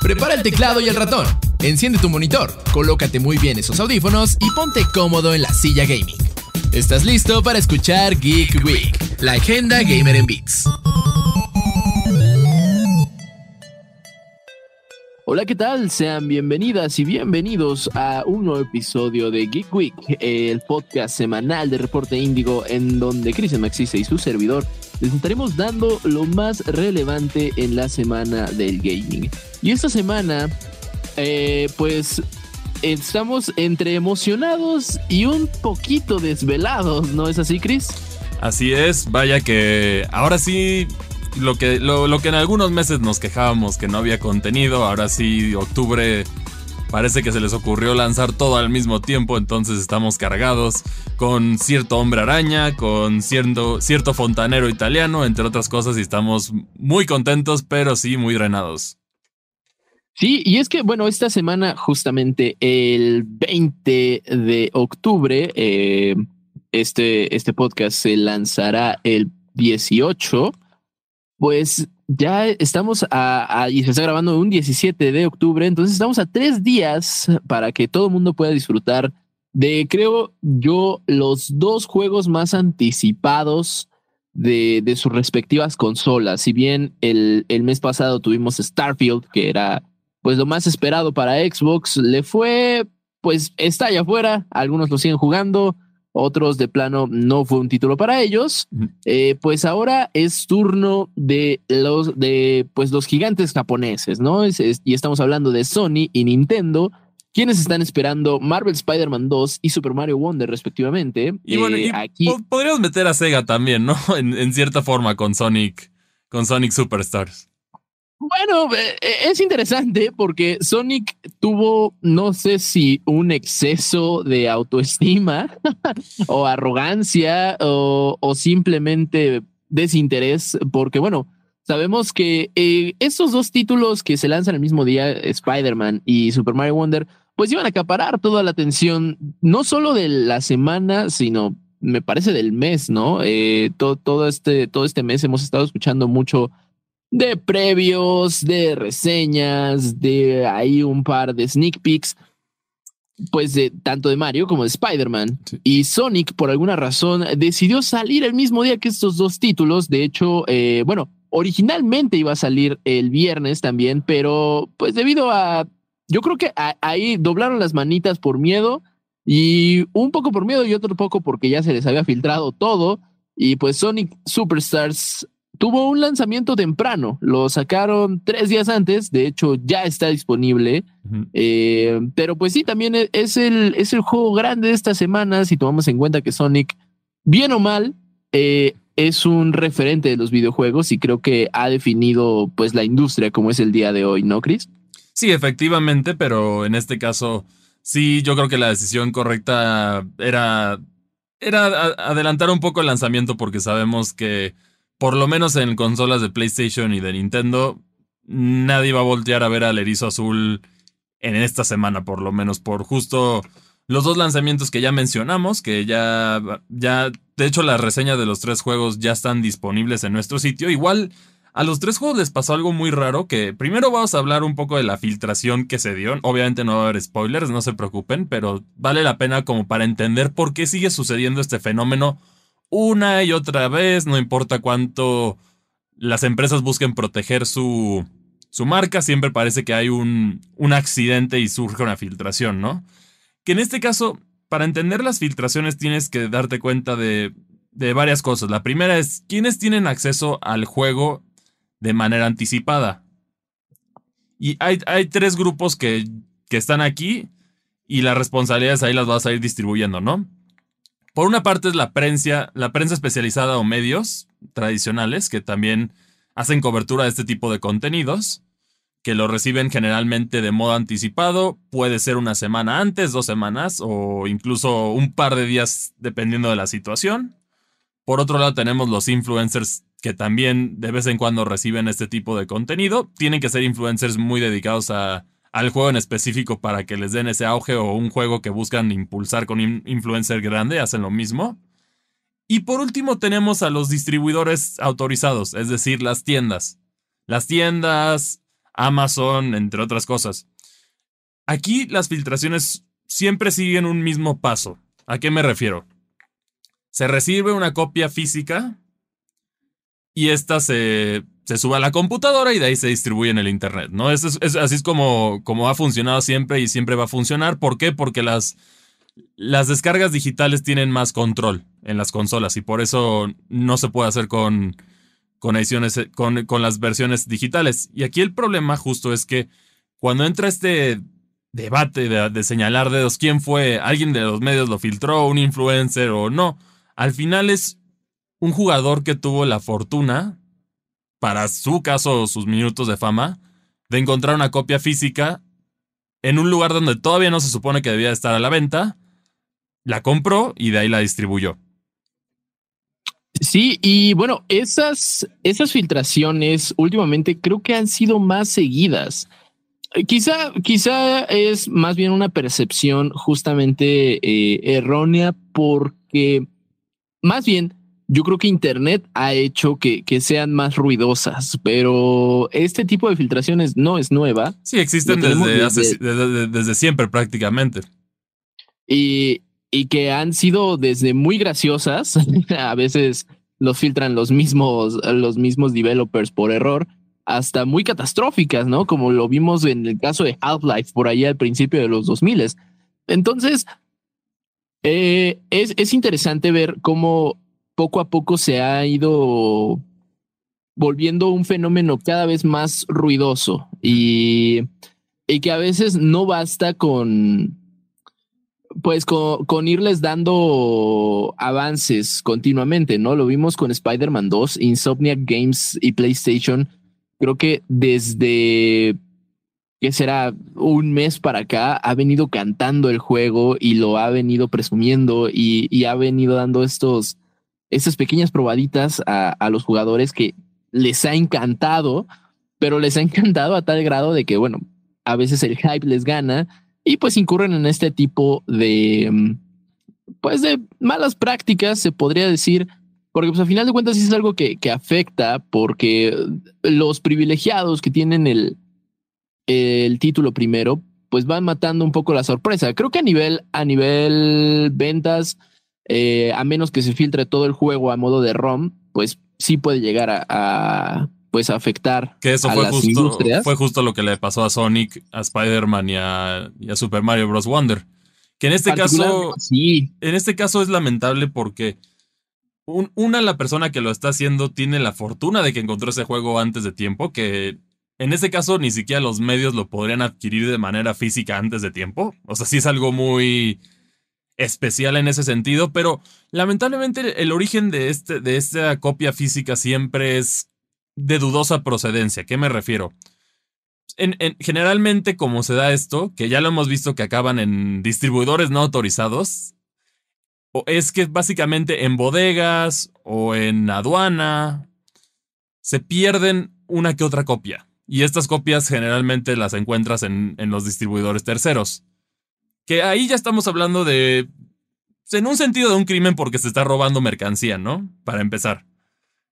Prepara el teclado y el ratón. Enciende tu monitor, colócate muy bien esos audífonos y ponte cómodo en la silla gaming. ¿Estás listo para escuchar Geek Week, la agenda gamer en Beats? Hola, ¿qué tal? Sean bienvenidas y bienvenidos a un nuevo episodio de Geek Week, el podcast semanal de Reporte Índigo, en donde Cristian Maxise y su servidor les estaremos dando lo más relevante en la semana del gaming. Y esta semana, eh, pues estamos entre emocionados y un poquito desvelados, ¿no es así, Chris? Así es, vaya que ahora sí lo que, lo, que en algunos meses nos quejábamos que no había contenido, ahora sí, octubre parece que se les ocurrió lanzar todo al mismo tiempo, entonces estamos cargados con cierto hombre araña, con cierto, cierto fontanero italiano, entre otras cosas, y estamos muy contentos, pero sí muy drenados. Sí, y es que, bueno, esta semana, justamente el 20 de octubre, eh, este, este podcast se lanzará el 18 pues ya estamos a, y se está grabando un 17 de octubre, entonces estamos a tres días para que todo el mundo pueda disfrutar de, creo yo, los dos juegos más anticipados de, de sus respectivas consolas. Si bien el, el mes pasado tuvimos Starfield, que era pues lo más esperado para Xbox, le fue, pues está allá afuera, algunos lo siguen jugando, otros de plano no fue un título para ellos. Eh, pues ahora es turno de los de pues los gigantes japoneses, ¿no? y estamos hablando de Sony y Nintendo, quienes están esperando Marvel Spider-Man 2 y Super Mario Wonder respectivamente. Y bueno, eh, aquí podríamos meter a Sega también, ¿no? En, en cierta forma con Sonic, con Sonic Superstars. Bueno, eh, eh, es interesante porque Sonic tuvo, no sé si un exceso de autoestima o arrogancia o, simplemente desinterés, porque bueno, sabemos que eh, estos dos títulos que se lanzan el mismo día, Spider-Man y Super Mario Wonder, pues iban a acaparar toda la atención, no solo de la semana, sino me parece del mes, ¿no? todo, todo, este, todo este mes hemos estado escuchando mucho de previos, de reseñas, de ahí un par de sneak peeks, pues de tanto de Mario como de Spider-Man. Y Sonic, por alguna razón, decidió salir el mismo día que estos dos títulos. De hecho, eh, bueno, originalmente iba a salir el viernes también, pero pues debido a, yo creo que ahí doblaron las manitas por miedo y un poco por miedo y otro poco porque ya se les había filtrado todo. Y pues Sonic Superstars tuvo un lanzamiento temprano, lo sacaron tres días antes, de hecho ya está disponible, eh, pero pues sí, también e, es el, es el juego grande de esta semana, si tomamos en cuenta que Sonic, bien o mal, eh, es un referente de los videojuegos y creo que ha definido pues la industria como es el día de hoy, ¿no, Chris? Sí, efectivamente, pero en este caso sí, yo creo que la decisión correcta era, era adelantar un poco el lanzamiento porque sabemos que por lo menos en consolas de PlayStation y de Nintendo, nadie va a voltear a ver al erizo azul en esta semana, por lo menos, por justo los dos lanzamientos que ya mencionamos, que ya, ya, de hecho, las reseñas de los tres juegos ya están disponibles en nuestro sitio. Igual, a los tres juegos les pasó algo muy raro, que primero vamos a hablar un poco de la filtración que se dio. Obviamente no va a haber spoilers, no se preocupen, pero vale la pena como para entender por qué sigue sucediendo este fenómeno una y otra vez, no importa cuánto las empresas busquen proteger su, su marca, siempre parece que hay un, un accidente y surge una filtración, ¿no? Que en este caso, para entender las filtraciones tienes que darte cuenta de, de varias cosas. La primera es, ¿quiénes tienen acceso al juego de manera anticipada? Y hay, hay tres grupos que, que están aquí y las responsabilidades ahí las vas a ir distribuyendo, ¿no? Por una parte es la prensa, la prensa especializada o medios tradicionales que también hacen cobertura de este tipo de contenidos, que lo reciben generalmente de modo anticipado, puede ser una semana antes, dos semanas o incluso un par de días dependiendo de la situación. Por otro lado tenemos los influencers que también de vez en cuando reciben este tipo de contenido. Tienen que ser influencers muy dedicados a al juego en específico para que les den ese auge o un juego que buscan impulsar con un influencer grande, hacen lo mismo. Y por último tenemos a los distribuidores autorizados, es decir, las tiendas. las tiendas, Amazon, entre otras cosas. Aquí las filtraciones siempre siguen un mismo paso. ¿A qué me refiero? Se recibe una copia física y esta se, se sube a la computadora y de ahí se distribuye en el Internet, ¿no? Es, así es como, como ha funcionado siempre y siempre va a funcionar. ¿Por qué? Porque las, las descargas digitales tienen más control en las consolas y por eso no se puede hacer con, con ediciones, con, con las versiones digitales. Y aquí el problema justo es que cuando entra este debate de, de, señalar dedos, quién fue, alguien de los medios lo filtró, un influencer o no, al final es un jugador que tuvo la fortuna, para su caso, sus minutos de fama, de encontrar una copia física en un lugar donde todavía no se supone que debía estar a la venta, la compró y de ahí la distribuyó. Sí, y bueno, esas, esas filtraciones últimamente creo que han sido más seguidas. Quizá, quizá es más bien una percepción justamente eh, errónea porque más bien yo creo que Internet ha hecho que, que, sean más ruidosas, pero este tipo de filtraciones no es nueva. Sí, existen desde, desde, desde, siempre prácticamente. Y, y, que han sido desde muy graciosas, a veces los filtran los mismos, los mismos developers por error, hasta muy catastróficas, ¿no? Como lo vimos en el caso de Half-Life por ahí al principio de los 2000. Entonces, eh, es, es interesante ver cómo poco a poco se ha ido volviendo un fenómeno cada vez más ruidoso y, y que a veces no basta con, pues con, irles dando avances continuamente, ¿no? Lo vimos con Spider-Man 2, Insomniac Games y PlayStation. Creo que desde que será un mes para acá, ha venido cantando el juego y lo ha venido presumiendo y, y ha venido dando estos, estas pequeñas probaditas a, a, los jugadores que les ha encantado, pero les ha encantado a tal grado de que, bueno, a veces el hype les gana y pues incurren en este tipo de, mm, pues de malas prácticas, se podría decir, porque pues a final de cuentas es algo que, que afecta porque los privilegiados que tienen el, el título primero, pues van matando un poco la sorpresa. Creo que a nivel, a nivel ventas, eh, a menos que se filtre todo el juego a modo de ROM, pues sí puede llegar a, a pues afectar. Que eso fue, justo, fue justo lo que le pasó a Sonic, a Spider-Man y a, y a, Super Mario Bros. Wonder. Que en este caso. Sí. En este caso es lamentable porque. Un, una, la persona que lo está haciendo tiene la fortuna de que encontró ese juego antes de tiempo, que en ese caso ni siquiera los medios lo podrían adquirir de manera física antes de tiempo. O sea, sí es algo muy especial en ese sentido, pero lamentablemente el origen de, este, de esta copia física siempre es de dudosa procedencia. ¿Qué me refiero? En, en, generalmente, como se da esto, que ya lo hemos visto que acaban en distribuidores no autorizados, o es que básicamente en bodegas o en aduana se pierden una que otra copia. Y estas copias generalmente las encuentras en, en los distribuidores terceros. Que ahí ya estamos hablando de. En un sentido de un crimen porque se está robando mercancía, ¿no? Para empezar.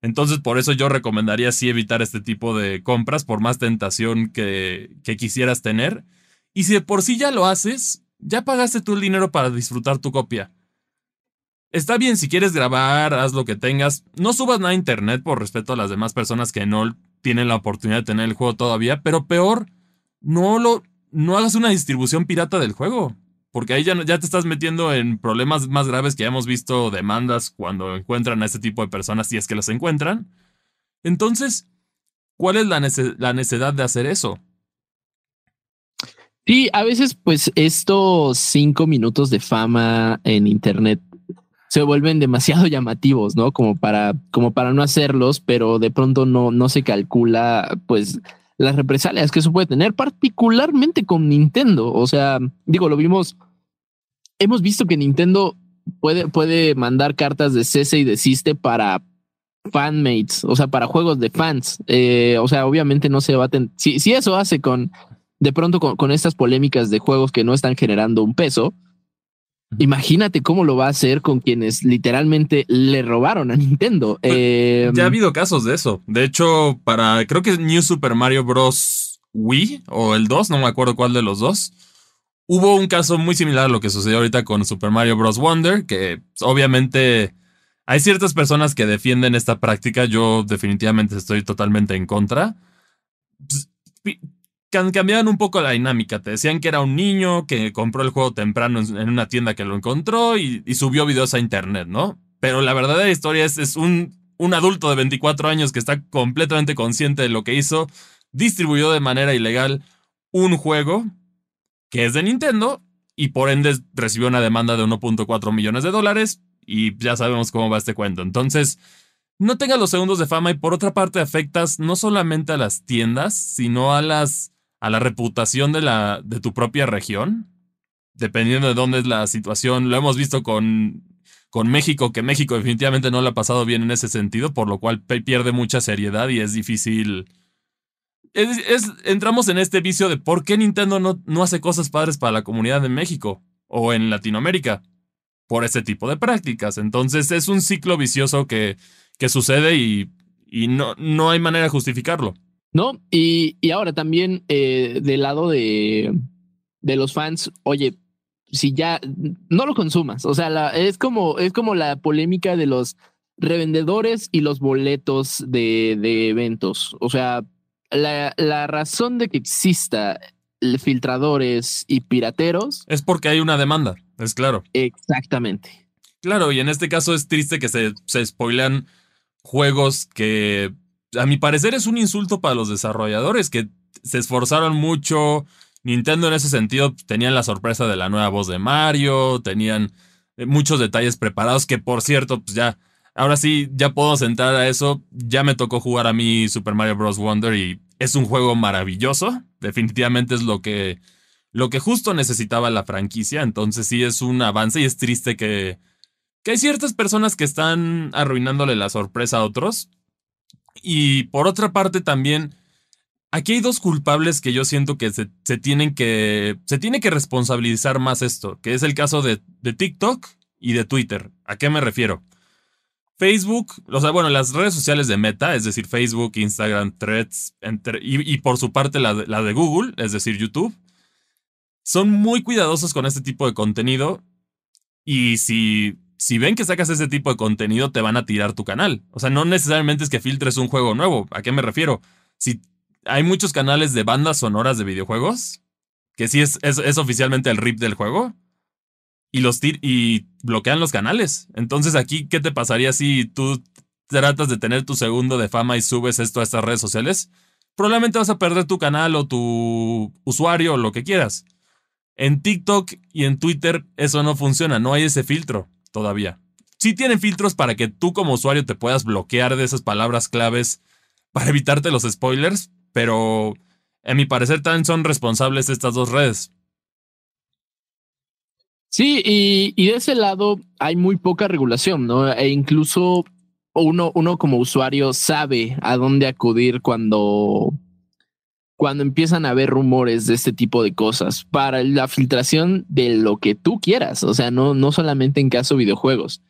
Entonces, por eso yo recomendaría sí evitar este tipo de compras, por más tentación que, que quisieras tener. Y si de por sí ya lo haces, ya pagaste tú el dinero para disfrutar tu copia. Está bien si quieres grabar, haz lo que tengas. No subas nada a internet por respeto a las demás personas que no tienen la oportunidad de tener el juego todavía. Pero peor, no lo. no hagas una distribución pirata del juego. Porque ahí ya, ya te estás metiendo en problemas más graves que ya hemos visto demandas cuando encuentran a este tipo de personas, si es que las encuentran. Entonces, ¿cuál es la, la necesidad de hacer eso? Sí, a veces pues estos cinco minutos de fama en Internet se vuelven demasiado llamativos, ¿no? Como para, como para no hacerlos, pero de pronto no, no se calcula pues las represalias que eso puede tener, particularmente con Nintendo. O sea, digo, lo vimos, hemos visto que Nintendo puede, puede mandar cartas de cese y desiste para fanmates, o sea, para juegos de fans. Eh, o sea, obviamente no se baten. Si, si eso hace con, de pronto con, con estas polémicas de juegos que no están generando un peso, Imagínate cómo lo va a hacer con quienes literalmente le robaron a Nintendo. Eh, ya ha habido casos de eso. De hecho, para creo que New Super Mario Bros. Wii o el 2, no me acuerdo cuál de los dos. Hubo un caso muy similar a lo que sucedió ahorita con Super Mario Bros. Wonder, que obviamente hay ciertas personas que defienden esta práctica. Yo definitivamente estoy totalmente en contra. Pues, cambiaban un poco la dinámica. Te decían que era un niño que compró el juego temprano en una tienda que lo encontró y, subió videos a internet, ¿no? Pero la verdadera historia es, es un, un adulto de 24 años que está completamente consciente de lo que hizo, distribuyó de manera ilegal un juego que es de Nintendo y por ende recibió una demanda de 1.4 millones de dólares y ya sabemos cómo va este cuento. Entonces, no tengas los segundos de fama y por otra parte afectas no solamente a las tiendas, sino a las a la reputación de, la, de tu propia región, dependiendo de dónde es la situación. Lo hemos visto con, con México, que México definitivamente no lo ha pasado bien en ese sentido, por lo cual pierde mucha seriedad y es difícil. Entramos en este vicio de por qué Nintendo no, no hace cosas padres para la comunidad de México o en Latinoamérica por ese tipo de prácticas. Entonces es un ciclo vicioso que, que sucede y, y no, no hay manera de justificarlo. ¿No? Y, ahora también eh, del lado de, de los fans, oye, si ya no lo consumas, o sea, es como es como la polémica de los revendedores y los boletos de, de eventos. O sea, la, la, razón de que exista filtradores y pirateros es porque hay una demanda, es claro. Exactamente. Claro, y en este caso es triste que se, se spoilean juegos que a mi parecer es un insulto para los desarrolladores que se esforzaron mucho. Nintendo en ese sentido tenían la sorpresa de la nueva voz de Mario, tenían eh, muchos detalles preparados que por cierto, pues ya, ahora sí, ya puedo entrar a eso. Ya me tocó jugar a mí Super Mario Bros. Wonder y es un juego maravilloso. Definitivamente es lo que, lo que justo necesitaba la franquicia. Entonces sí es un avance y es triste que, que hay ciertas personas que están arruinándole la sorpresa a otros. Y por otra parte también, aquí hay dos culpables que yo siento que se, tienen que, se tiene que responsabilizar más esto, que es el caso de, TikTok y de Twitter. ¿A qué me refiero? Facebook, o sea, bueno, las redes sociales de Meta, es decir, Facebook, Instagram, Threads, y, por su parte la la de Google, es decir, YouTube, son muy cuidadosos con este tipo de contenido. Y si si ven que sacas ese tipo de contenido, te van a tirar tu canal. O sea, no necesariamente es que filtres un juego nuevo. ¿A qué me refiero? Si hay muchos canales de bandas sonoras de videojuegos, que sí es, es, oficialmente el RIP del juego, y los y bloquean los canales. Entonces, aquí, ¿qué te pasaría si tú tratas de tener tu segundo de fama y subes esto a estas redes sociales? Probablemente vas a perder tu canal o tu usuario o lo que quieras. En TikTok y en Twitter eso no funciona, no hay ese filtro todavía. Sí tienen filtros para que tú como usuario te puedas bloquear de esas palabras claves para evitarte los spoilers, pero en mi parecer también son responsables estas dos redes. Sí, y, de ese lado hay muy poca regulación, ¿no? E incluso uno, uno como usuario sabe a dónde acudir cuando cuando empiezan a haber rumores de este tipo de cosas para la filtración de lo que tú quieras, o sea, no, no solamente en caso de videojuegos.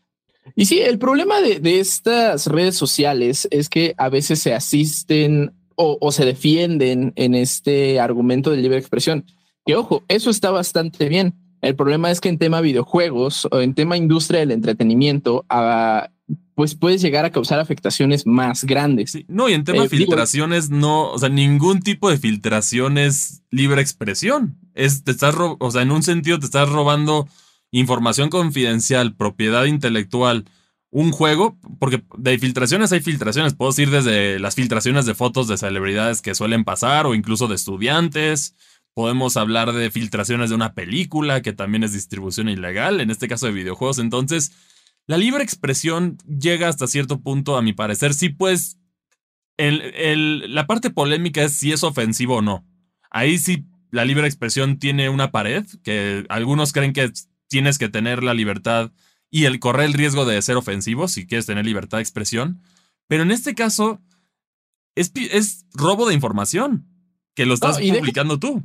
Y sí, el problema de, estas redes sociales es que a veces se asisten o, se defienden en este argumento de libre expresión. Que ojo, eso está bastante bien. El problema es que en tema videojuegos o en tema industria del entretenimiento, a, pues puedes llegar a causar afectaciones más grandes. no, y en tema de eh, filtraciones, no, o sea, ningún tipo de filtración es libre expresión. Es, te estás, o sea, en un sentido te estás robando información confidencial, propiedad intelectual, un juego, porque de filtraciones hay filtraciones. Puedo decir desde las filtraciones de fotos de celebridades que suelen pasar o incluso de estudiantes. Podemos hablar de filtraciones de una película que también es distribución ilegal, en este caso de videojuegos. Entonces, la libre expresión llega hasta cierto punto, a mi parecer. Sí, pues. El, la parte polémica es si es ofensivo o no. Ahí sí la libre expresión tiene una pared, que algunos creen que tienes que tener la libertad y el correr el riesgo de ser ofensivo si quieres tener libertad de expresión. Pero en este caso, es, es robo de información que lo estás publicando tú.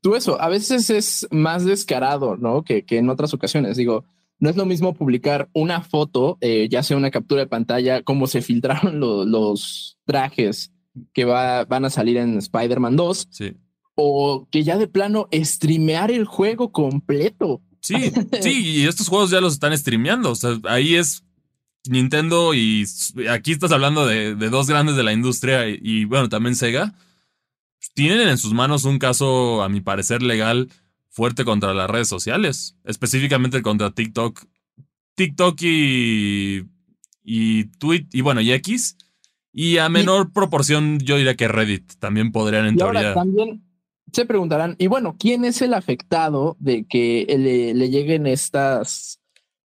tú eso, a veces es más descarado, ¿no? Que, que en otras ocasiones. Digo, no es lo mismo publicar una foto, eh, ya sea una captura de pantalla, como se filtraron los trajes que va, van a salir en Spider-Man 2. Sí. O que ya de plano streamear el juego completo. Sí, sí, y estos juegos ya los están streameando. O sea, ahí es Nintendo y aquí estás hablando de, dos grandes de la industria y, bueno, también Sega. Tienen en sus manos un caso, a mi parecer, legal fuerte contra las redes sociales, específicamente contra TikTok. TikTok y, y Tweet y bueno, y X. Y a menor proporción, yo diría que Reddit también podrían en teoría. también se preguntarán, y bueno, ¿quién es el afectado de que le, lleguen estas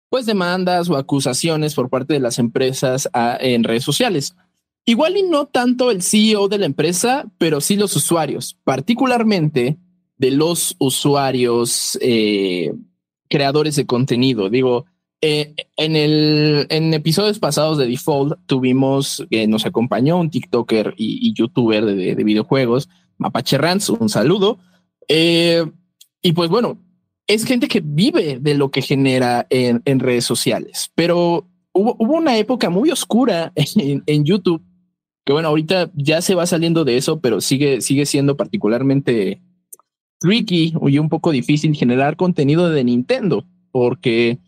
pues demandas o acusaciones por parte de las empresas en redes sociales? Igual y no tanto el CEO de la empresa, pero sí los usuarios, particularmente de los usuarios eh, creadores de contenido. Digo, eh, en, el, en episodios pasados de Default tuvimos, que nos acompañó un TikToker y, YouTuber de, videojuegos, Mapache Rants, un saludo. Eh, y pues bueno, es gente que vive de lo que genera en, redes sociales, pero hubo, una época muy oscura en, YouTube, que bueno, ahorita ya se va saliendo de eso, pero sigue, sigue siendo particularmente tricky y un poco difícil generar contenido de Nintendo, porque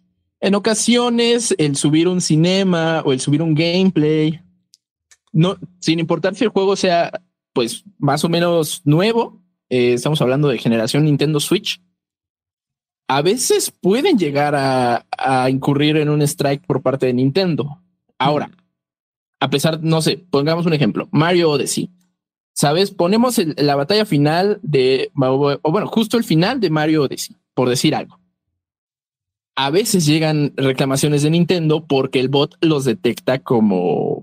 en ocasiones, el subir un cinema o el subir un gameplay, no, sin importar si el juego sea, pues, más o menos nuevo, eh, estamos hablando de generación Nintendo Switch, a veces pueden llegar a, incurrir en un strike por parte de Nintendo. Ahora, a pesar, no sé, pongamos un ejemplo, Mario Odyssey. ¿Sabes? Ponemos la batalla final de, o bueno, justo el final de Mario Odyssey, por decir algo a veces llegan reclamaciones de Nintendo porque el bot los detecta como,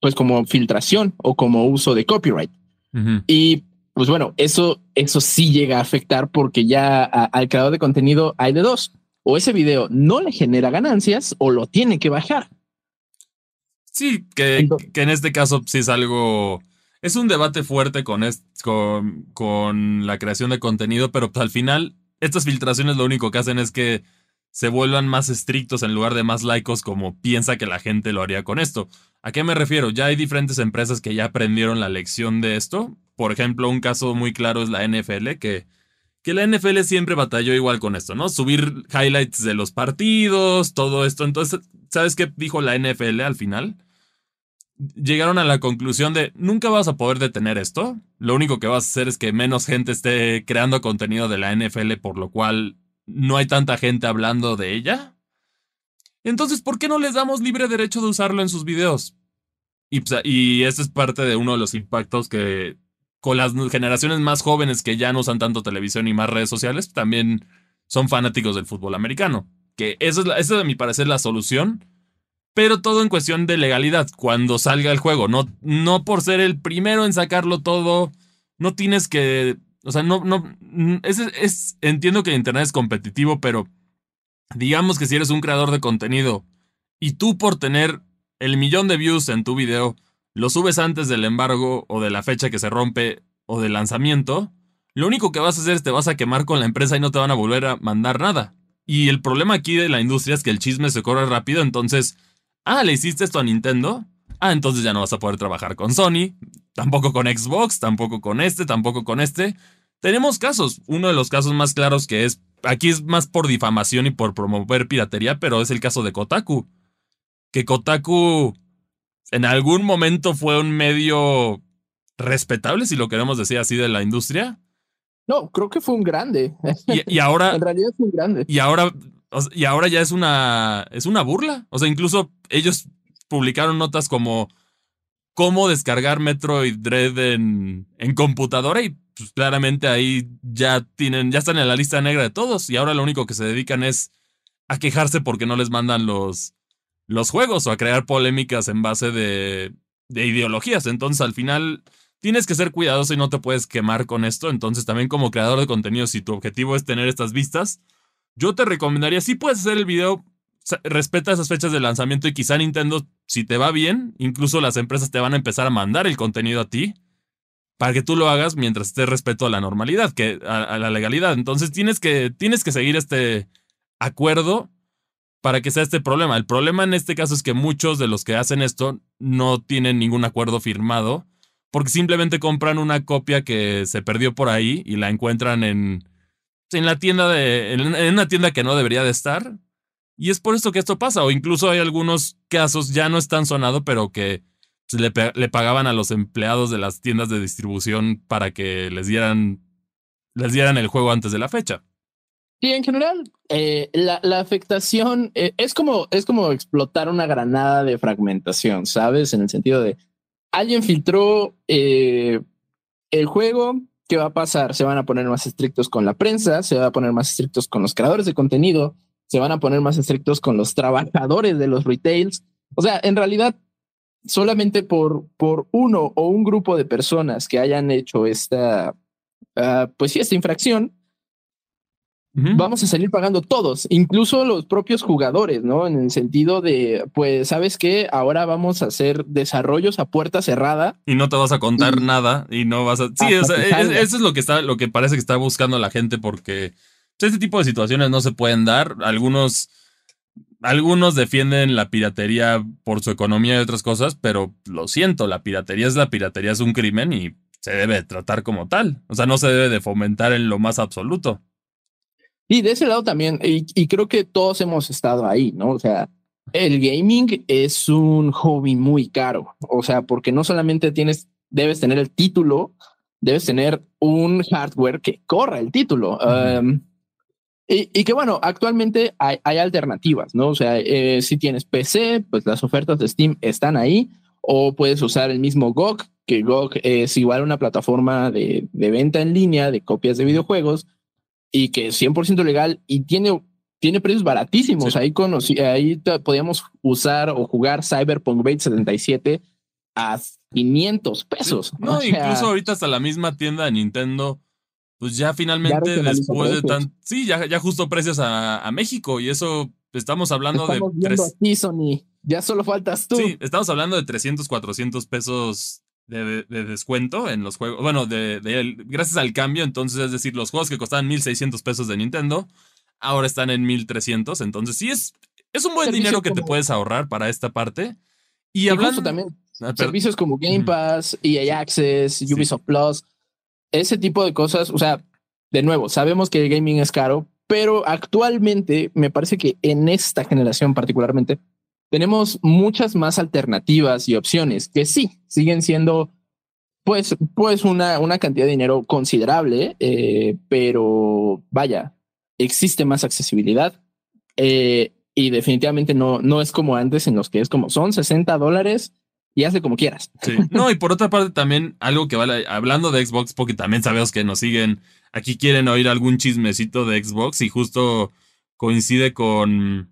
pues como filtración o como uso de copyright. Y pues bueno, eso, eso sí llega a afectar porque ya al creador de contenido hay de dos. O ese video no le genera ganancias o lo tiene que bajar. Sí, que, que en este caso sí es algo... Es un debate fuerte con, con, con la creación de contenido, pero al final estas filtraciones lo único que hacen es que se vuelvan más estrictos en lugar de más laicos como piensa que la gente lo haría con esto. ¿A qué me refiero? Ya hay diferentes empresas que ya aprendieron la lección de esto. Por ejemplo, un caso muy claro es la NFL, que, que la NFL siempre batalló igual con esto, ¿no? Subir highlights de los partidos, todo esto. Entonces, ¿sabes qué dijo la NFL al final? Llegaron a la conclusión de nunca vas a poder detener esto. Lo único que vas a hacer es que menos gente esté creando contenido de la NFL, por lo cual no hay tanta gente hablando de ella. Entonces, ¿por qué no les damos libre derecho de usarlo en sus videos? Y, pues, es parte de uno de los impactos que con las generaciones más jóvenes que ya no usan tanto televisión y más redes sociales, también son fanáticos del fútbol americano. Que eso es, esa es a mi parecer la solución. Pero todo en cuestión de legalidad, cuando salga el juego. No, no por ser el primero en sacarlo todo, no tienes que o sea, no, no, es, es, entiendo que Internet es competitivo, pero digamos que si eres un creador de contenido y tú por tener el millón de views en tu video, lo subes antes del embargo o de la fecha que se rompe o del lanzamiento, lo único que vas a hacer es te vas a quemar con la empresa y no te van a volver a mandar nada. Y el problema aquí de la industria es que el chisme se corre rápido, entonces, ah, le hiciste esto a Nintendo, ah, entonces ya no vas a poder trabajar con Sony, tampoco con Xbox, tampoco con este, tampoco con este. Tenemos casos. Uno de los casos más claros que es, aquí es más por difamación y por promover piratería, pero es el caso de Kotaku. Que Kotaku en algún momento fue un medio respetable, si lo queremos decir así, de la industria. No, creo que fue un grande. Y, ahora. en realidad es un grande. Y ahora, y ahora ya es una, es una burla. O sea, incluso ellos publicaron notas como cómo descargar Metroid Dread en, en computadora y pues claramente ahí ya tienen, ya están en la lista negra de todos y ahora lo único que se dedican es a quejarse porque no les mandan los, los juegos o a crear polémicas en base de, de ideologías. Entonces al final tienes que ser cuidadoso y no te puedes quemar con esto. Entonces también como creador de contenido, si tu objetivo es tener estas vistas, yo te recomendaría, si puedes hacer el video, respeta esas fechas de lanzamiento y quizá Nintendo, si te va bien, incluso las empresas te van a empezar a mandar el contenido a ti para que tú lo hagas mientras esté respeto a la normalidad, que, a, la legalidad. Entonces tienes que, tienes que seguir este acuerdo para que sea este problema. El problema en este caso es que muchos de los que hacen esto no tienen ningún acuerdo firmado porque simplemente compran una copia que se perdió por ahí y la encuentran en, en la tienda de, en, una tienda que no debería de estar. Y es por esto que esto pasa. O incluso hay algunos casos, ya no están sonado, pero que le, le, pagaban a los empleados de las tiendas de distribución para que les dieran, les dieran el juego antes de la fecha. Sí, en general, eh, la, la, afectación eh, es, como, es como explotar una granada de fragmentación, ¿sabes? En el sentido de alguien filtró eh, el juego, ¿qué va a pasar? Se van a poner más estrictos con la prensa, se van a poner más estrictos con los creadores de contenido, se van a poner más estrictos con los trabajadores de los retails. O sea, en realidad solamente por, por uno o un grupo de personas que hayan hecho esta, uh, pues esta infracción, vamos a salir pagando todos, incluso los propios jugadores, ¿no? En el sentido de, pues, ¿sabes qué? Ahora vamos a hacer desarrollos a puerta cerrada. Y no te vas a contar nada y no vas a... Sí, o sea, eso es lo que está, lo que parece que está buscando la gente porque este tipo de situaciones no se pueden dar. Algunos algunos defienden la piratería por su economía y otras cosas, pero lo siento, la piratería es la piratería, es un crimen y se debe tratar como tal. O sea, no se debe de fomentar en lo más absoluto. Y de ese lado también, y, creo que todos hemos estado ahí, ¿no? O sea, el gaming es un hobby muy caro. O sea, porque no solamente tienes, debes tener el título, debes tener un hardware que corra el título. Y, que bueno, actualmente hay, alternativas, ¿no? O sea, eh, si tienes PC, pues las ofertas de Steam están ahí, o puedes usar el mismo GOG, que GOG es igual una plataforma de, venta en línea de copias de videojuegos y que es 100% legal y tiene, tiene precios baratísimos. Ahí, conocí, ahí podíamos usar o jugar Cyberpunk 2077 a 500 pesos. No, incluso ahorita hasta la misma tienda de Nintendo pues ya finalmente después de tan... Sí, ya, ya justo precios a, México y eso estamos hablando de... Tres... Sony. Ya solo faltas tú. Sí, estamos hablando de 300, 400 pesos de, descuento en los juegos. Bueno, de, gracias al cambio, entonces es decir, los juegos que costaban 1600 pesos de Nintendo ahora están en 1300. Entonces sí es, es un buen dinero que te puedes ahorrar para esta parte. Y, hablando también ah, servicios como Game Pass, EA Access, Ubisoft Plus ese tipo de cosas, o sea, de nuevo, sabemos que el gaming es caro, pero actualmente me parece que en esta generación particularmente tenemos muchas más alternativas y opciones que sí siguen siendo pues, pues una, una cantidad de dinero considerable, eh, pero vaya, existe más accesibilidad eh, y definitivamente no, no es como antes en los que es como son 60 dólares y hazle como quieras. No, y por otra parte también algo que vale, hablando de Xbox, porque también sabemos que nos siguen, aquí quieren oír algún chismecito de Xbox y justo coincide con,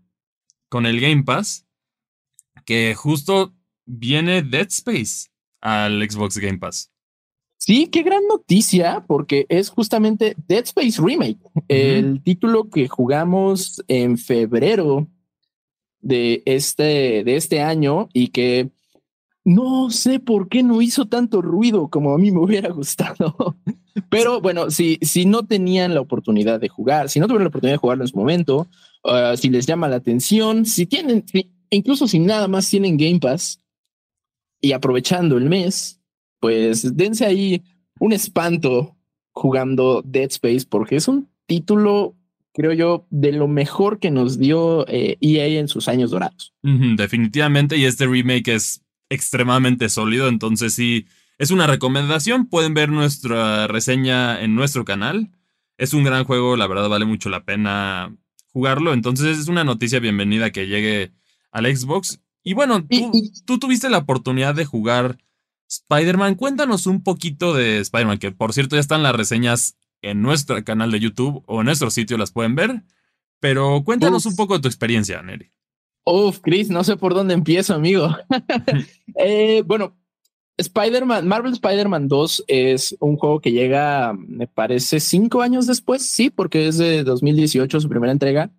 con el Game Pass, que justo viene Dead Space al Xbox Game Pass. Sí, qué gran noticia, porque es justamente Dead Space Remake, el título que jugamos en febrero de este, de este año y que no sé por qué no hizo tanto ruido como a mí me hubiera gustado. Pero bueno, si, si no tenían la oportunidad de jugar, si no tuvieron la oportunidad de jugarlo en su momento, uh, si les llama la atención, si tienen, incluso si nada más tienen Game Pass y aprovechando el mes, pues dense ahí un espanto jugando Dead Space porque es un título, creo yo, de lo mejor que nos dio EA eh, e en sus años dorados. definitivamente, y este remake es extremadamente sólido. Entonces, sí, es una recomendación. Pueden ver nuestra reseña en nuestro canal. Es un gran juego, la verdad vale mucho la pena jugarlo. Entonces, es una noticia bienvenida que llegue al Xbox. Y bueno, tú, tuviste la oportunidad de jugar Spider-Man. Cuéntanos un poquito de Spider-Man, que por cierto ya están las reseñas en nuestro canal de YouTube o en nuestro sitio, las pueden ver. Pero cuéntanos un poco de tu experiencia, Neri. Uf, Chris, no sé por dónde empiezo, amigo. Eh, bueno, Spider-Man, Marvel Spider-Man 2 es un juego que llega, me parece, cinco años después, sí, porque es de 2018 su primera entrega.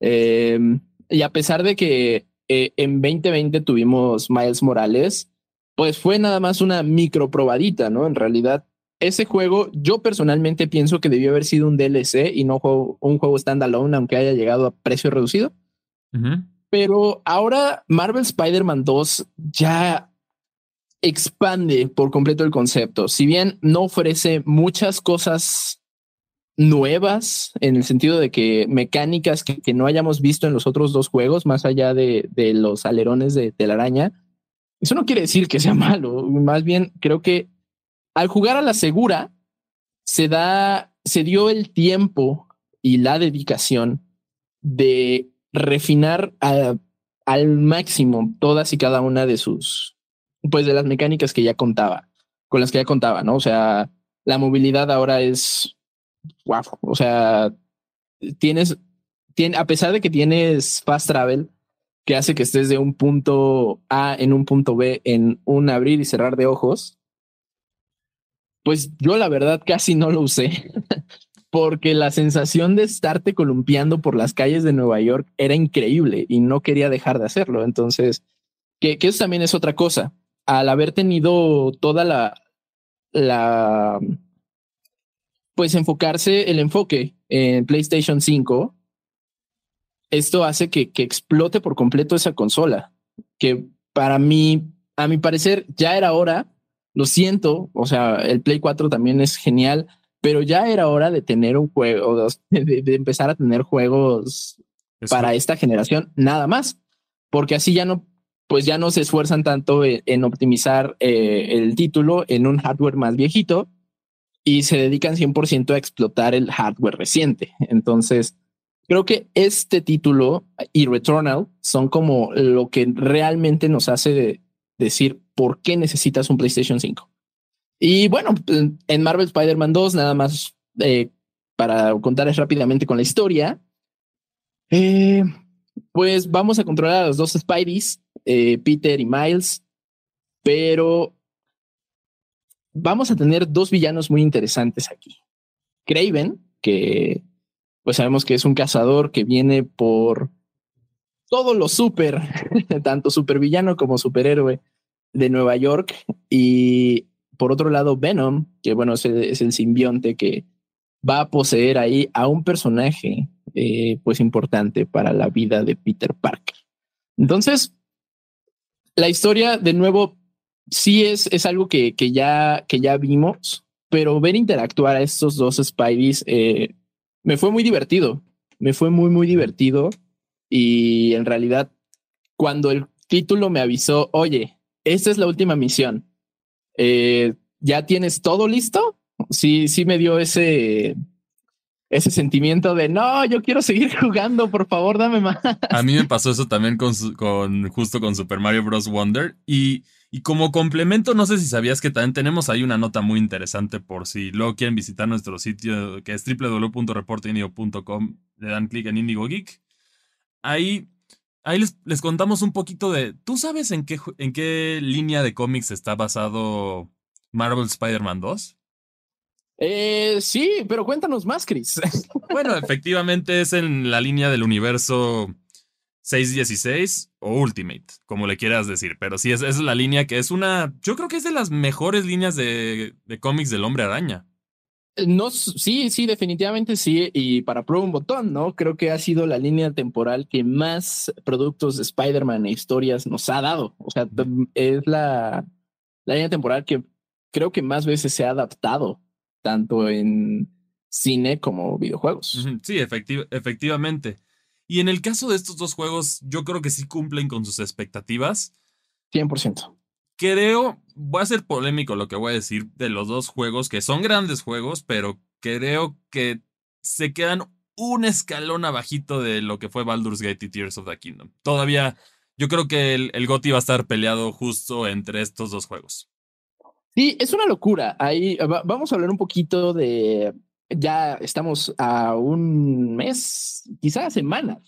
Em, y a pesar de que eh, en 2020 tuvimos Miles Morales, pues fue nada más una micro probadita, ¿no? En realidad, ese juego, yo personalmente pienso que debió haber sido un DLC y no un juego standalone, aunque haya llegado a precio reducido. Pero ahora Marvel Spider-Man 2 ya expande por completo el concepto. Si bien no ofrece muchas cosas nuevas en el sentido de que mecánicas que, no hayamos visto en los otros dos juegos, más allá de, los alerones de, de, la araña, eso no quiere decir que sea malo. Más bien creo que al jugar a la segura se da, se dio el tiempo y la dedicación de refinar al máximo todas y cada una de sus, pues de las mecánicas que ya contaba, con las que ya contaba, ¿no? O sea, la movilidad ahora es, wow, o sea, tienes, tiene, a pesar de que tienes fast travel, que hace que estés de un punto A en un punto B en un abrir y cerrar de ojos, pues yo la verdad casi no lo usé. porque la sensación de estarte columpiando por las calles de Nueva York era increíble y no quería dejar de hacerlo. Entonces, que, eso también es otra cosa. Al haber tenido toda la, la, pues enfocarse el enfoque en PlayStation 5, esto hace que, que explote por completo esa consola, que para mí, a mi parecer, ya era hora. Lo siento, o sea, el Play 4 también es genial, pero ya era hora de tener un juego, de, empezar a tener juegos para esta generación, nada más, porque así ya no, pues ya no se esfuerzan tanto en, optimizar eh, el título en un hardware más viejito y se dedican 100% a explotar el hardware reciente. Entonces, creo que este título y Returnal son como lo que realmente nos hace decir por qué necesitas un PlayStation 5. Y bueno, en Marvel Spider-Man 2, nada más eh, para contarles rápidamente con la historia, eh, pues vamos a controlar a los dos Spideys, eh, Peter y Miles, pero vamos a tener dos villanos muy interesantes aquí. Craven, que pues sabemos que es un cazador que viene por todo lo super, tanto supervillano como superhéroe de Nueva York y por otro lado, Venom, que bueno, es el, simbionte que va a poseer ahí a un personaje eh, pues importante para la vida de Peter Parker. Entonces, la historia de nuevo sí es, es algo que, que, ya, que ya vimos, pero ver interactuar a estos dos Spideys eh, me fue muy divertido, me fue muy, muy divertido y en realidad cuando el título me avisó, oye, esta es la última misión, eh, ¿ya tienes todo listo? Sí, sí me dio ese, ese sentimiento de no, yo quiero seguir jugando, por favor, dame más. A mí me pasó eso también con, con justo con Super Mario Bros. Wonder. Y, y, como complemento, no sé si sabías que también tenemos ahí una nota muy interesante por si luego quieren visitar nuestro sitio que es www.reporteindio.com, le dan clic en Indigo Geek. Ahí Ahí les, contamos un poquito de. ¿Tú sabes en qué, en qué línea de cómics está basado Marvel Spider-Man 2? Eh, sí, pero cuéntanos más, Chris. Bueno, efectivamente es en la línea del universo 616 o Ultimate, como le quieras decir. Pero sí, es, es la línea que es una. Yo creo que es de las mejores líneas de, de cómics del hombre araña. No, sí, sí, definitivamente sí. Y para prueba un botón, ¿no? Creo que ha sido la línea temporal que más productos de Spider-Man e historias nos ha dado. O sea, es la, la línea temporal que creo que más veces se ha adaptado, tanto en cine como videojuegos. Sí, efectivamente. Y en el caso de estos dos juegos, yo creo que sí cumplen con sus expectativas. 100% creo, voy a ser polémico lo que voy a decir de los dos juegos, que son grandes juegos, pero creo que se quedan un escalón abajito de lo que fue Baldur's Gate y Tears of the Kingdom. Todavía, yo creo que el, el GOTY va a estar peleado justo entre estos dos juegos. Sí, es una locura. Ahí vamos a hablar un poquito de. Ya estamos a un mes, quizás semanas,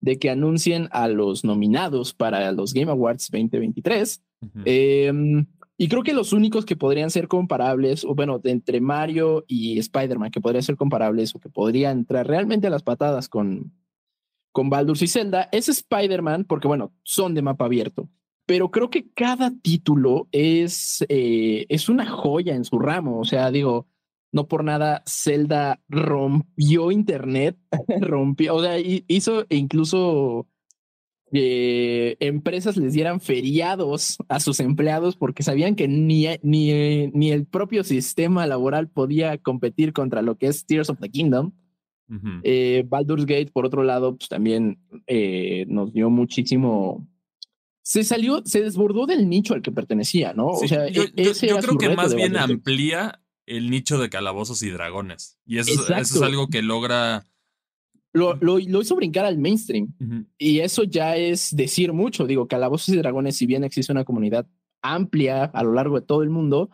de que anuncien a los nominados para los Game Awards 2023. Em, y creo que los únicos que podrían ser comparables, o bueno, entre Mario y Spider-Man, que podrían ser comparables o que podrían entrar realmente a las patadas con, con Baldur's y Zelda, es Spider-Man, porque bueno, son de mapa abierto. pero creo que cada título es, eh, es una joya en su ramo. O sea, digo, no por nada Zelda rompió Internet, rompió, o sea, hizo incluso que empresas les dieran feriados a sus empleados porque sabían que ni, ni, ni el propio sistema laboral podía competir contra lo que es Tears of the Kingdom. Eh, Baldur's Gate, por otro lado, pues también eh, nos dio muchísimo. Se salió, se desbordó del nicho al que pertenecía, ¿no? o sea, yo, e, creo que más bien amplía el nicho de calabozos y dragones. Y eso, eso es algo que logra lo, lo, hizo brincar al mainstream. Y eso ya es decir mucho. Digo, Calabozos y Dragones, si bien existe una comunidad amplia a lo largo de todo el mundo,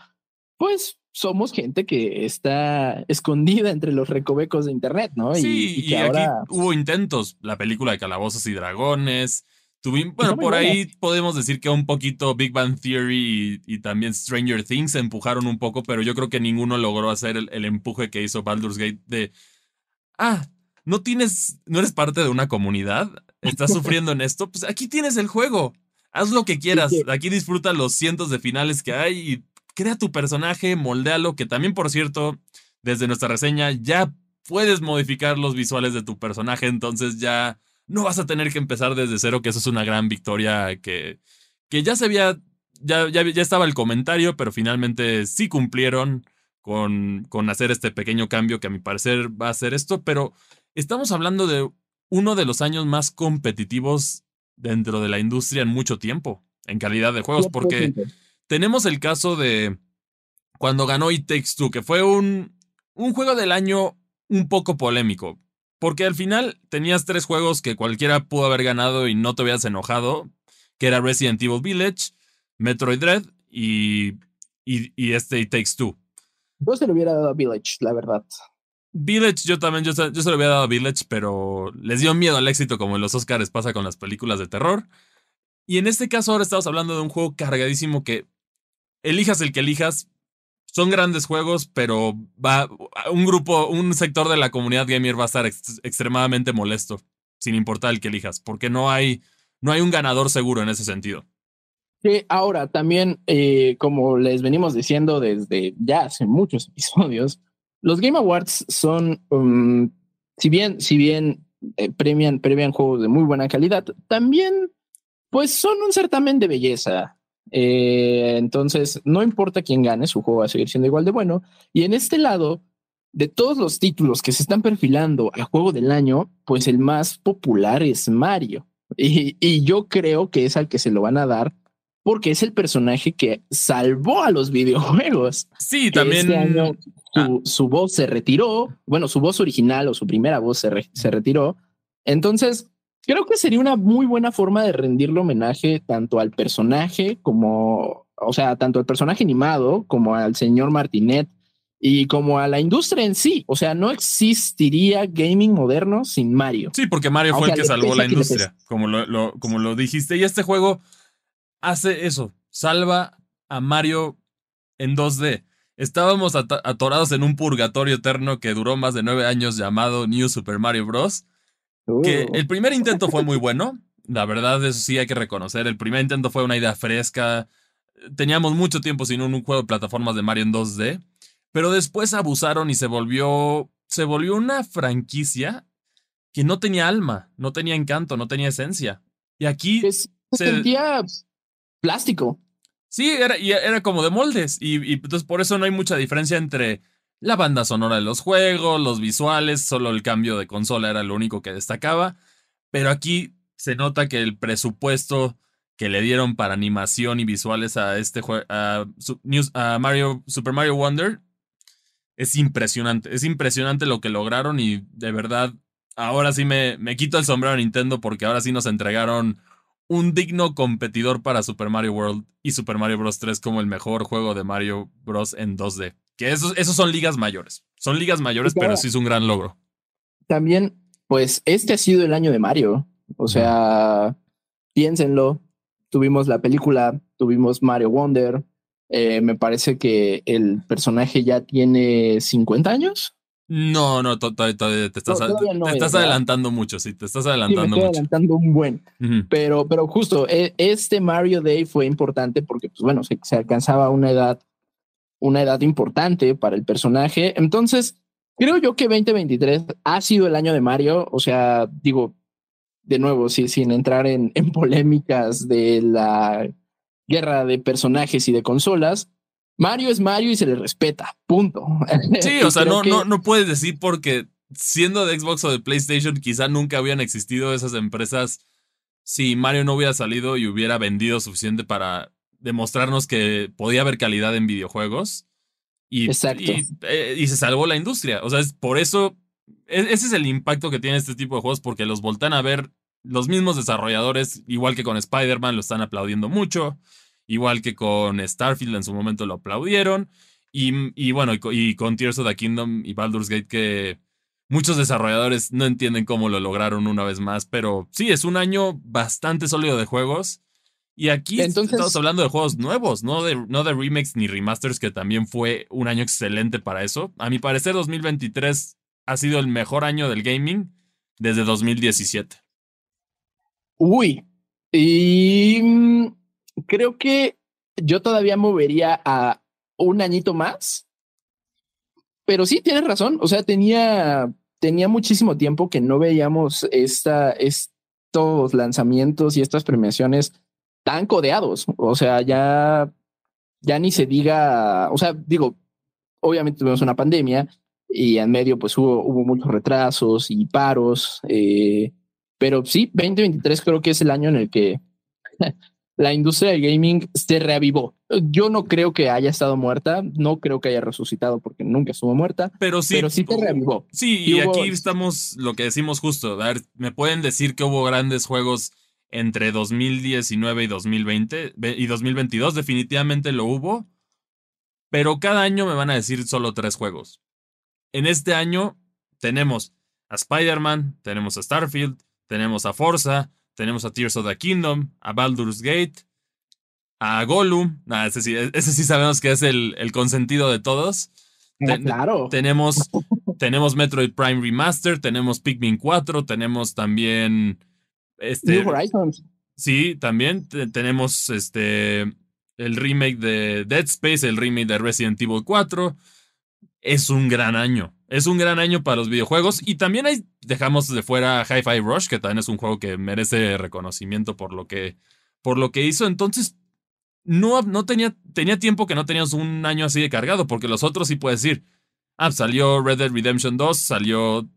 pues somos gente que está escondida entre los recovecos de Internet, ¿no? Sí, y, que ahora... hubo intentos. La película de Calabozos y Dragones. Tuvimos, bueno, por ahí podemos decir que un poquito Big Bang Theory y, también Stranger Things empujaron un poco, pero yo creo que ninguno logró hacer el, el empuje que hizo Baldur's Gate de, ah, no tienes, no eres parte de una comunidad, estás sufriendo en esto, pues aquí tienes el juego. Haz lo que quieras. Aquí disfruta los cientos de finales que hay y crea tu personaje, moldealo, que también, por cierto, desde nuestra reseña ya puedes modificar los visuales de tu personaje, entonces ya no vas a tener que empezar desde cero, que eso es una gran victoria que, que ya se había, ya, ya, ya estaba el comentario, pero finalmente sí cumplieron con, con hacer este pequeño cambio que a mi parecer va a ser esto, pero Estamos hablando de uno de los años más competitivos dentro de la industria en mucho tiempo, en calidad de juegos, porque tenemos el caso de cuando ganó It Takes Two, que fue un, un juego del año un poco polémico, porque al final tenías tres juegos que cualquiera pudo haber ganado y no te hubieras enojado, que era Resident Evil Village, Metroid Dread y, y, este It Takes Two. Yo se lo hubiera dado a Village, la verdad. Village, yo también, yo, yo se lo había dado a Village, pero les dio miedo al éxito como en los Oscars pasa con las películas de terror. Y en este caso ahora estamos hablando de un juego cargadísimo que elijas el que elijas, son grandes juegos, pero va un grupo, un sector de la comunidad gamer va a estar extremadamente molesto, sin importar el que elijas, porque no hay, no hay un ganador seguro en ese sentido. Sí, ahora también, eh, como les venimos diciendo desde ya hace muchos episodios, los Game Awards son, um, si bien, si bien eh, premian, premian juegos de muy buena calidad, también, pues son un certamen de belleza. Eh, entonces, no importa quién gane, su juego va a seguir siendo igual de bueno. Y en este lado, de todos los títulos que se están perfilando a juego del año, pues el más popular es Mario. Y, y yo creo que es al que se lo van a dar porque es el personaje que salvó a los videojuegos. Sí, también. Este año ah. su, voz se retiró. Bueno, su voz original o su primera voz se, se retiró. Entonces, creo que sería una muy buena forma de rendirle homenaje tanto al personaje como, o sea, tanto al personaje animado como al señor Martinet y como a la industria en sí. O sea, no existiría gaming moderno sin Mario. Sí, porque Mario fue el que salvó la industria, como lo, como lo dijiste. Y este juego hace eso, salva a Mario en 2D. Estábamos atorados en un purgatorio eterno que duró más de nueve años llamado New Super Mario Bros. Que uh. el primer intento fue muy bueno. La verdad, eso sí hay que reconocer. El primer intento fue una idea fresca. Teníamos mucho tiempo sin un, juego de plataformas de Mario en 2D. Pero después abusaron y se volvió. Se volvió una franquicia que no tenía alma, no tenía encanto, no tenía esencia. Y aquí. se sentía plástico. Sí, era, era como de moldes. Y, entonces por eso no hay mucha diferencia entre la banda sonora de los juegos, los visuales, solo el cambio de consola era lo único que destacaba. Pero aquí se nota que el presupuesto que le dieron para animación y visuales a este juego, a, Mario, Super Mario Wonder, es impresionante. Es impresionante lo que lograron y de verdad, ahora sí me, me quito el sombrero a Nintendo porque ahora sí nos entregaron un digno competidor para Super Mario World y Super Mario Bros. 3 como el mejor juego de Mario Bros. en 2D. Que esos, esos son ligas mayores. Son ligas mayores, pero sí es un gran logro. También, pues este ha sido el año de Mario. O sea, piénsenlo. Tuvimos la película, tuvimos Mario Wonder. Eh, me parece que el personaje ya tiene 50 años. No, no, todavía te estás, estás adelantando mucho, sí, te estás adelantando sí, adelantando un buen. pero, pero justo e, este Mario Day fue importante porque, pues bueno, se, se, alcanzaba una edad, una edad importante para el personaje. Entonces, creo yo que 2023 ha sido el año de Mario. O sea, digo, de nuevo, sí, sin entrar en, en polémicas de la guerra de personajes y de consolas, Mario es Mario y se le respeta, punto. Sí, o sea, no, no, no puedes decir porque siendo de Xbox o de PlayStation, quizá nunca habían existido esas empresas si Mario no hubiera salido y hubiera vendido suficiente para demostrarnos que podía haber calidad en videojuegos. Y, eh, y, se salvó la industria. O sea, es por eso, e, ese es el impacto que tiene este tipo de juegos, porque los voltan a ver los mismos desarrolladores, igual que con Spider-Man, lo están aplaudiendo mucho igual que con Starfield en su momento lo aplaudieron. Y, bueno, y, con Tears of the Kingdom y Baldur's Gate que muchos desarrolladores no entienden cómo lo lograron una vez más, pero sí, es un año bastante sólido de juegos. Y aquí estamos hablando de juegos nuevos, no de, no de remakes ni remasters, que también fue un año excelente para eso. A mi parecer, 2023 ha sido el mejor año del gaming desde 2017. Uy, y mm, creo que yo todavía movería a un añito más. Pero sí, tienes razón. O sea, tenía, tenía muchísimo tiempo que no veíamos esta, estos lanzamientos y estas premiaciones tan codeados. O sea, ya, ya ni se diga, o sea, digo, obviamente tuvimos una pandemia y en medio pues hubo, hubo muchos retrasos y paros. Eh, pero sí, 2023 creo que es el año en el que la industria del gaming se reavivó. Yo no creo que haya estado muerta, no creo que haya resucitado porque nunca estuvo muerta, pero sí, pero sí te reavivó. Sí, y, aquí estamos lo que decimos justo. A ver, me pueden decir que hubo grandes juegos entre 2019 y 2020 y 2022, definitivamente lo hubo, pero cada año me van a decir solo tres juegos. En este año tenemos a Spider-Man, tenemos a Starfield, tenemos a Forza, tenemos a Tears of the Kingdom, a Baldur's Gate, a Gollum. ese, sí, ese sí sabemos que es el, el consentido de todos. Ah, claro. Tenemos, tenemos Metroid Prime Remaster, tenemos Pikmin 4, tenemos también. Este, New Horizons. Sí, también tenemos este el remake de Dead Space, el remake de Resident Evil 4. Es un gran año. Es un gran año para los videojuegos. Y también hay, dejamos de fuera Hi-Fi Rush, que también es un juego que merece reconocimiento por lo que, por lo que hizo. Entonces, no, no tenía, tenía tiempo que no teníamos un año así de cargado, porque los otros sí puedes decir. Ah, salió Red Dead Redemption 2, salió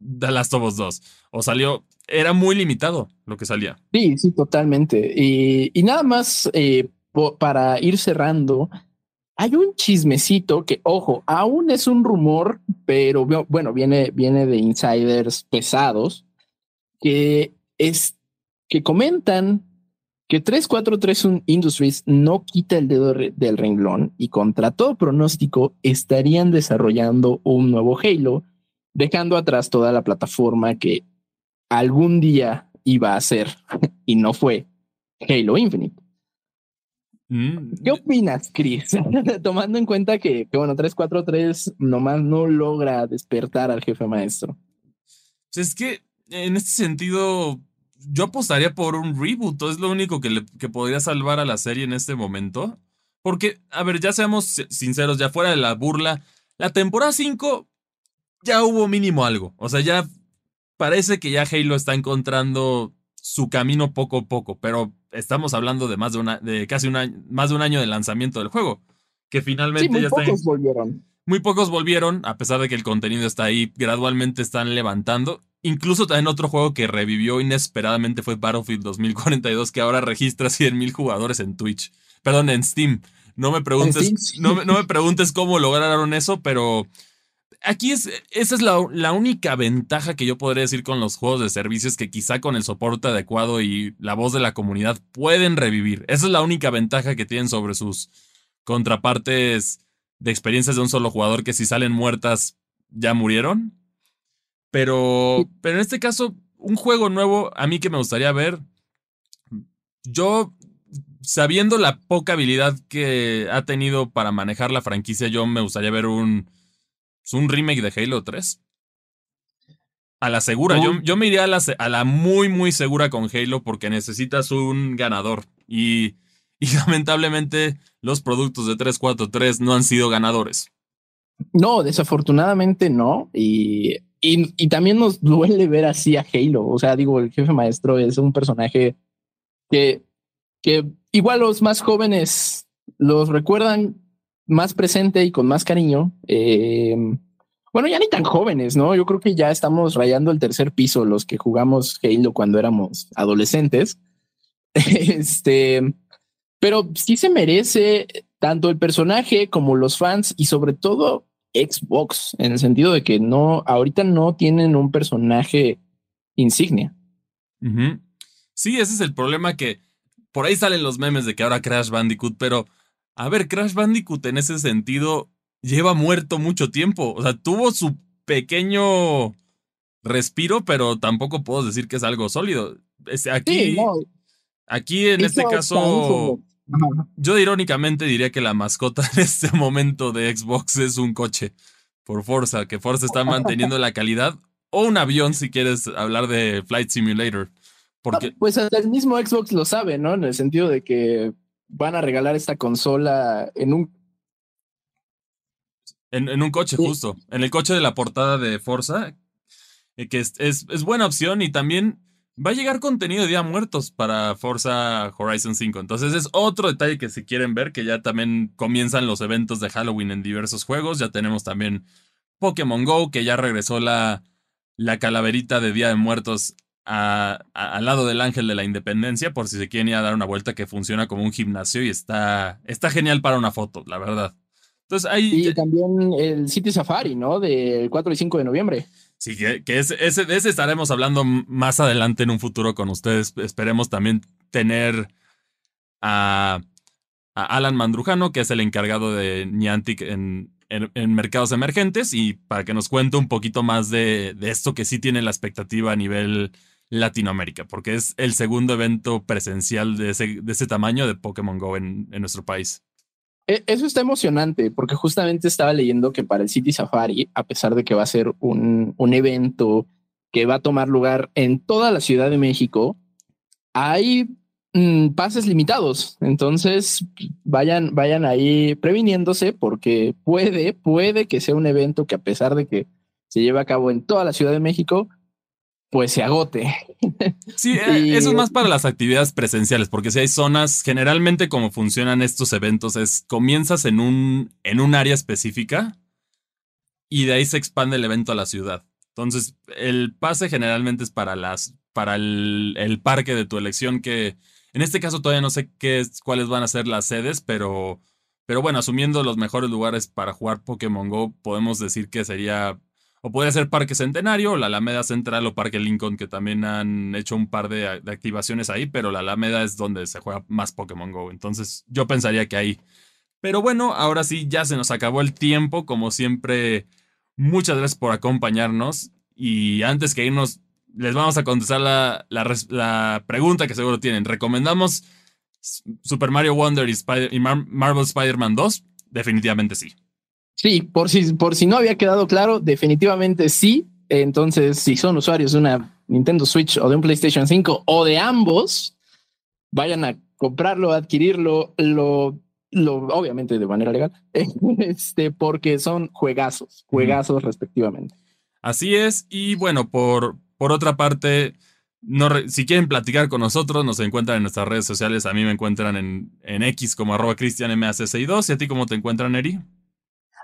The Last of Us 2. O salió. Era muy limitado lo que salía. Sí, sí, totalmente. Y, y nada más eh, para ir cerrando hay un chismecito que, ojo, aún es un rumor, pero bueno, viene, viene de insiders pesados que es que comentan que 3431 Industries no quita el dedo del renglón y contra todo pronóstico estarían desarrollando un nuevo Halo, dejando atrás toda la plataforma que algún día iba a ser y no fue Halo Infinite. Mm. ¿Qué opinas, Chris? Tomando en cuenta que, que, bueno, 343 nomás no logra despertar al jefe maestro. Pues es que en este sentido, yo apostaría por un reboot. Es lo único que, le, que podría salvar a la serie en este momento. Porque, a ver, ya seamos sinceros, ya fuera de la burla, la temporada 5 ya hubo mínimo algo. O sea, ya parece que ya Halo está encontrando su camino poco a poco, pero estamos hablando de más de una, de casi un año, más de un año de lanzamiento del juego, que finalmente muy ya pocos volvieron. Muy pocos volvieron, a pesar de que el contenido está ahí, gradualmente están levantando. Incluso también otro juego que revivió inesperadamente fue Battlefield 2042, que ahora registra 100.000 jugadores en Twitch. Perdón, en Steam. No me preguntes, no, no me preguntes cómo lograron eso, pero aquí es, esa es la, la, única ventaja que yo podría decir con los juegos de servicios que quizá con el soporte adecuado y la voz de la comunidad pueden revivir. Esa es la única ventaja que tienen sobre sus contrapartes de experiencias de un solo jugador que si salen muertas ya murieron. Pero, pero en este caso, un juego nuevo a mí que me gustaría ver, yo sabiendo la poca habilidad que ha tenido para manejar la franquicia, yo me gustaría ver un Es un remake de Halo 3. A la segura, yo, yo, me iría a la, a la, muy, muy segura con Halo porque necesitas un ganador. Y, y lamentablemente los productos de 343 no han sido ganadores. No, desafortunadamente no. Y, y, y, también nos duele ver así a Halo. O sea, digo, el jefe maestro es un personaje que, que igual los más jóvenes los recuerdan más presente y con más cariño. Eh, bueno, ya ni tan jóvenes, ¿no? Yo creo que ya estamos rayando el tercer piso los que jugamos Halo cuando éramos adolescentes. este, pero sí se merece tanto el personaje como los fans y sobre todo Xbox, en el sentido de que no, ahorita no tienen un personaje insignia. Sí, ese es el problema que por ahí salen los memes de que ahora Crash Bandicoot, pero a ver, Crash Bandicoot en ese sentido lleva muerto mucho tiempo. O sea, tuvo su pequeño respiro, pero tampoco puedo decir que es algo sólido. Aquí, aquí en este caso, yo irónicamente diría que la mascota en este momento de Xbox es un coche por Forza, que Forza está manteniendo la calidad, o un avión si quieres hablar de Flight Simulator. Porque... pues el mismo Xbox lo sabe, ¿no? En el sentido de que van a regalar esta consola en un en, un coche, justo. En el coche de la portada de Forza, eh, que es, es, buena opción y también va a llegar contenido de Día Muertos para Forza Horizon 5. Entonces es otro detalle que si quieren ver, que ya también comienzan los eventos de Halloween en diversos juegos. Ya tenemos también Pokémon Go, que ya regresó la, la calaverita de Día de Muertos al lado del Ángel de la Independencia, por si se quieren ir a dar una vuelta que funciona como un gimnasio y está, está genial para una foto, la verdad. Entonces ahí. Y también el City Safari, ¿no? Del 4 y 5 de noviembre. Sí, que, ese, de ese estaremos hablando más adelante en un futuro con ustedes. Esperemos también tener a, Alan Mandrujano, que es el encargado de Niantic en, en, mercados emergentes, y para que nos cuente un poquito más de, de, esto que sí tiene la expectativa a nivel Latinoamérica, porque es el segundo evento presencial de ese, de ese tamaño de Pokémon Go en, en nuestro país. E, eso está emocionante porque justamente estaba leyendo que para el City Safari, a pesar de que va a ser un, un evento que va a tomar lugar en toda la Ciudad de México, hay mm, pases limitados. Entonces vayan, vayan ahí previniéndose porque puede, puede que sea un evento que a pesar de que se lleve a cabo en toda la Ciudad de México, pues se agote. Sí, eh, eso es más para las actividades presenciales, porque si hay zonas, generalmente como funcionan estos eventos es comienzas en un, en un área específica y de ahí se expande el evento a la ciudad. Entonces, el pase generalmente es para las, para el, el parque de tu elección, que en este caso todavía no sé qué es, cuáles van a ser las sedes, pero, pero bueno, asumiendo los mejores lugares para jugar Pokémon Go, podemos decir que sería o puede ser Parque Centenario, la Alameda Central o Parque Lincoln, que también han hecho un par de, activaciones ahí, pero la Alameda es donde se juega más Pokémon Go. Entonces yo pensaría que ahí. Pero bueno, ahora sí, ya se nos acabó el tiempo. Como siempre, muchas gracias por acompañarnos. Y antes que irnos, les vamos a contestar la, pregunta que seguro tienen. ¿Recomendamos Super Mario Wonder y, y Marvel Spider-Man 2? Definitivamente sí. Sí, por si, por si no había quedado claro, definitivamente sí. Entonces, si son usuarios de una Nintendo Switch o de un PlayStation 5 o de ambos, vayan a comprarlo, adquirirlo, lo, lo obviamente de manera legal, este, porque son juegazos, juegazos respectivamente. Así es, y bueno, por, por otra parte, no si quieren platicar con nosotros, nos encuentran en nuestras redes sociales. A mí me encuentran en, en X como arroba cristianmac62 y a ti cómo te encuentran, Eri.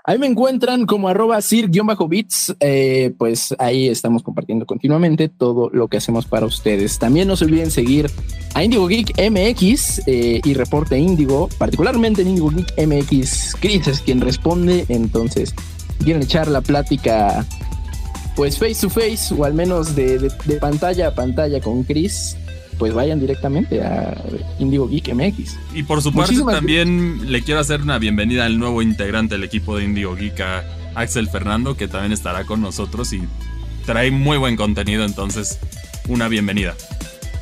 Ahí me encuentran como arroba sir-bits, eh, pues ahí estamos compartiendo continuamente todo lo que hacemos para ustedes. También no se olviden seguir a Indigo Geek MX eh, y reporte Indigo, particularmente en Indigo Geek MX. Chris es quien responde, entonces quieren echar la plática pues face to face o al menos de, de pantalla a pantalla con Chris pues vayan directamente a Indigo Geek MX. Y por su parte también le quiero hacer una bienvenida al nuevo integrante del equipo de Indigo Geek, a Axel Fernando, que también estará con nosotros y trae muy buen contenido, entonces una bienvenida.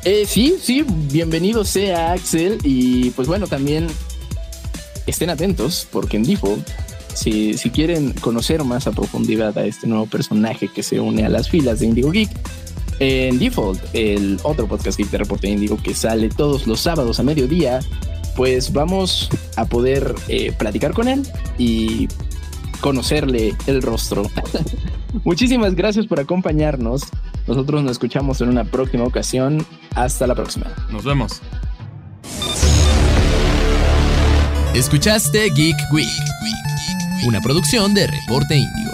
Eh, sí, sí, bienvenido sea Axel y pues bueno, también estén atentos porque en Default si, si quieren conocer más a profundidad a este nuevo personaje que se une a las filas de Indigo Geek, en Default, el otro podcast Geek de Reporte Indigo que sale todos los sábados a mediodía, pues vamos a poder eh, platicar con él y conocerle el rostro. Muchísimas gracias por acompañarnos. Nosotros nos escuchamos en una próxima ocasión. Hasta la próxima. Nos vemos. Escuchaste Geek Week, una producción de Reporte Índigo.